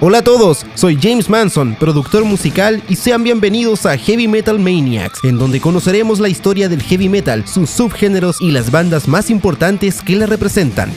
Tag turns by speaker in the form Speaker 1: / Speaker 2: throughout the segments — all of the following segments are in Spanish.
Speaker 1: Hola a todos, soy James Manson, productor musical y sean bienvenidos a Heavy Metal Maniacs, en donde conoceremos la historia del heavy metal, sus subgéneros y las bandas más importantes que la representan.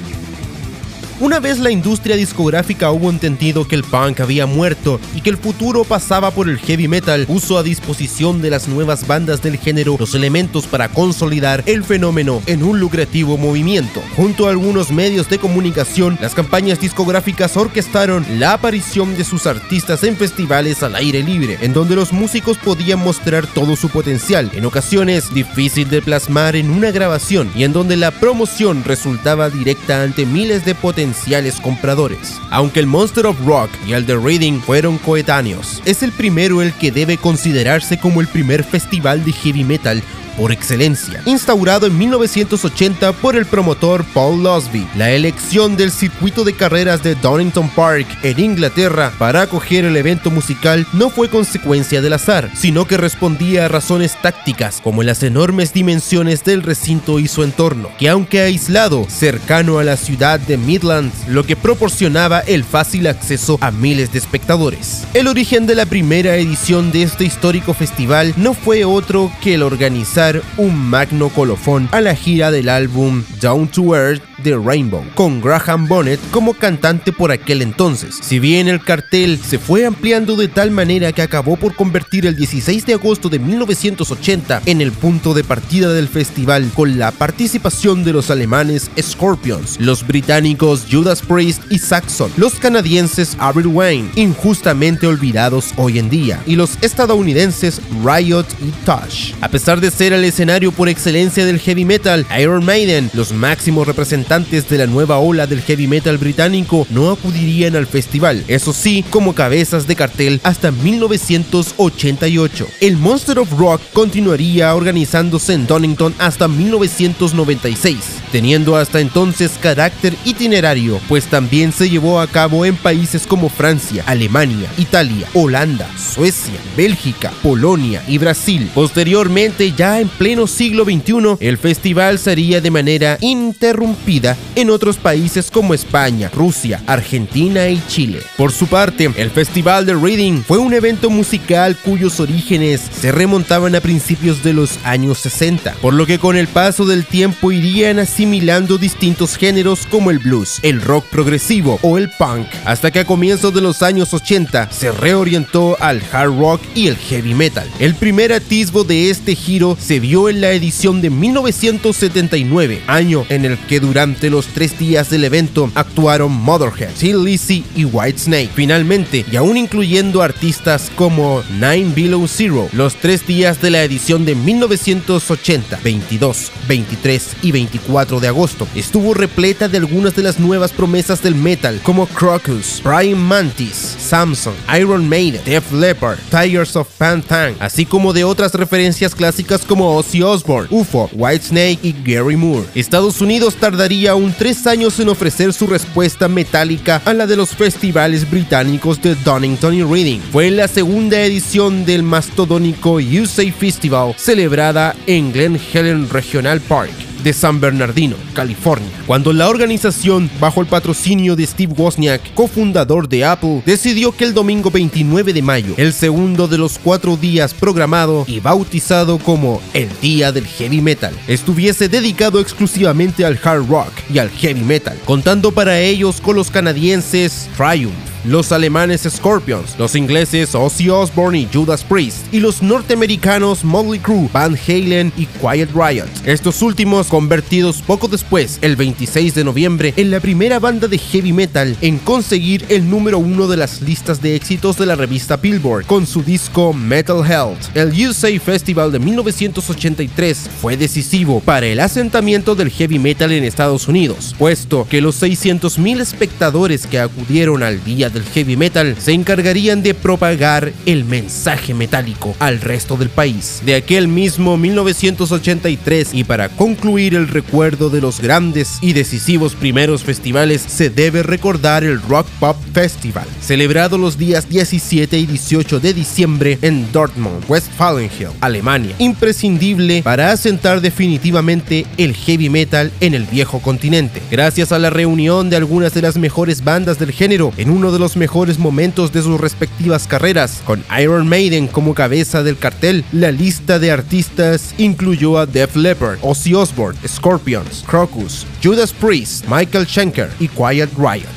Speaker 1: Una vez la industria discográfica hubo entendido que el punk había muerto y que el futuro pasaba por el heavy metal, puso a disposición de las nuevas bandas del género los elementos para consolidar el fenómeno en un lucrativo movimiento. Junto a algunos medios de comunicación, las campañas discográficas orquestaron la aparición de sus artistas en festivales al aire libre, en donde los músicos podían mostrar todo su potencial, en ocasiones difícil de plasmar en una grabación y en donde la promoción resultaba directa ante miles de potenciales compradores. Aunque el Monster of Rock y el The Reading fueron coetáneos, es el primero el que debe considerarse como el primer festival de heavy metal por excelencia, instaurado en 1980 por el promotor Paul Losby. La elección del circuito de carreras de Donington Park en Inglaterra para acoger el evento musical no fue consecuencia del azar, sino que respondía a razones tácticas como las enormes dimensiones del recinto y su entorno, que aunque aislado, cercano a la ciudad de Midlands, lo que proporcionaba el fácil acceso a miles de espectadores. El origen de la primera edición de este histórico festival no fue otro que el organizar un magno colofón a la gira del álbum Down to Earth de Rainbow, con Graham Bonnet como cantante por aquel entonces. Si bien el cartel se fue ampliando de tal manera que acabó por convertir el 16 de agosto de 1980 en el punto de partida del festival con la participación de los alemanes Scorpions, los británicos Judas Priest y Saxon, los canadienses Avril Wayne, injustamente olvidados hoy en día, y los estadounidenses Riot y Tosh. A pesar de ser el escenario por excelencia del heavy metal, Iron Maiden, los máximos representantes de la nueva ola del heavy metal británico, no acudirían al festival, eso sí, como cabezas de cartel hasta 1988. El Monster of Rock continuaría organizándose en Donington hasta 1996, teniendo hasta entonces carácter itinerario, pues también se llevó a cabo en países como Francia, Alemania, Italia, Holanda, Suecia, Bélgica, Polonia y Brasil. Posteriormente, ya en pleno siglo XXI, el festival sería de manera interrumpida en otros países como España, Rusia, Argentina y Chile. Por su parte, el Festival de Reading fue un evento musical cuyos orígenes se remontaban a principios de los años 60, por lo que con el paso del tiempo irían asimilando distintos géneros como el blues, el rock progresivo o el punk, hasta que a comienzos de los años 80 se reorientó al hard rock y el heavy metal. El primer atisbo de este giro se vio en la edición de 1979, año en el que durante los tres días del evento actuaron Motherhead, Till Lizzy y Whitesnake. Finalmente, y aún incluyendo artistas como Nine Below Zero, los tres días de la edición de 1980, 22, 23 y 24 de agosto, estuvo repleta de algunas de las nuevas promesas del metal como Crocus, Brian Mantis, Samson, Iron Maiden, Def Leppard, Tigers of Pantang, así como de otras referencias clásicas como Ozzy Osbourne, UFO, Whitesnake y Gary Moore. Estados Unidos tardaría aún tres años en ofrecer su respuesta metálica a la de los festivales británicos de Donington y Reading. Fue la segunda edición del mastodónico USA Festival celebrada en Glen Helen Regional Park de San Bernardino, California, cuando la organización, bajo el patrocinio de Steve Wozniak, cofundador de Apple, decidió que el domingo 29 de mayo, el segundo de los cuatro días programado y bautizado como el Día del Heavy Metal, estuviese dedicado exclusivamente al hard rock y al heavy metal, contando para ellos con los canadienses Triumph, los alemanes Scorpions, los ingleses Ozzy Osbourne y Judas Priest, y los norteamericanos Motley Crue, Van Halen y Quiet Riot. Estos últimos convertidos poco después, el 26 de noviembre, en la primera banda de heavy metal en conseguir el número uno de las listas de éxitos de la revista Billboard con su disco Metal Health. El USA Festival de 1983 fue decisivo para el asentamiento del heavy metal en Estados Unidos, puesto que los 600.000 espectadores que acudieron al día del heavy metal se encargarían de propagar el mensaje metálico al resto del país. De aquel mismo 1983 y para concluir el recuerdo de los grandes y decisivos primeros festivales se debe recordar el Rock Pop Festival, celebrado los días 17 y 18 de diciembre en Dortmund, Westfalenhill, Alemania, imprescindible para asentar definitivamente el heavy metal en el viejo continente. Gracias a la reunión de algunas de las mejores bandas del género en uno de los mejores momentos de sus respectivas carreras, con Iron Maiden como cabeza del cartel, la lista de artistas incluyó a Def Leppard, Ozzy Osbourne, Scorpions, Crocus, Judas Priest, Michael Schenker y Quiet Riot.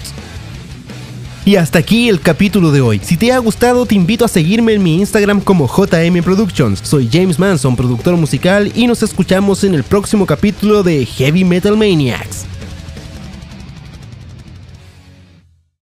Speaker 1: Y hasta aquí el capítulo de hoy. Si te ha gustado, te invito a seguirme en mi Instagram como JM Productions. Soy James Manson, productor musical, y nos escuchamos en el próximo capítulo de Heavy Metal Maniacs.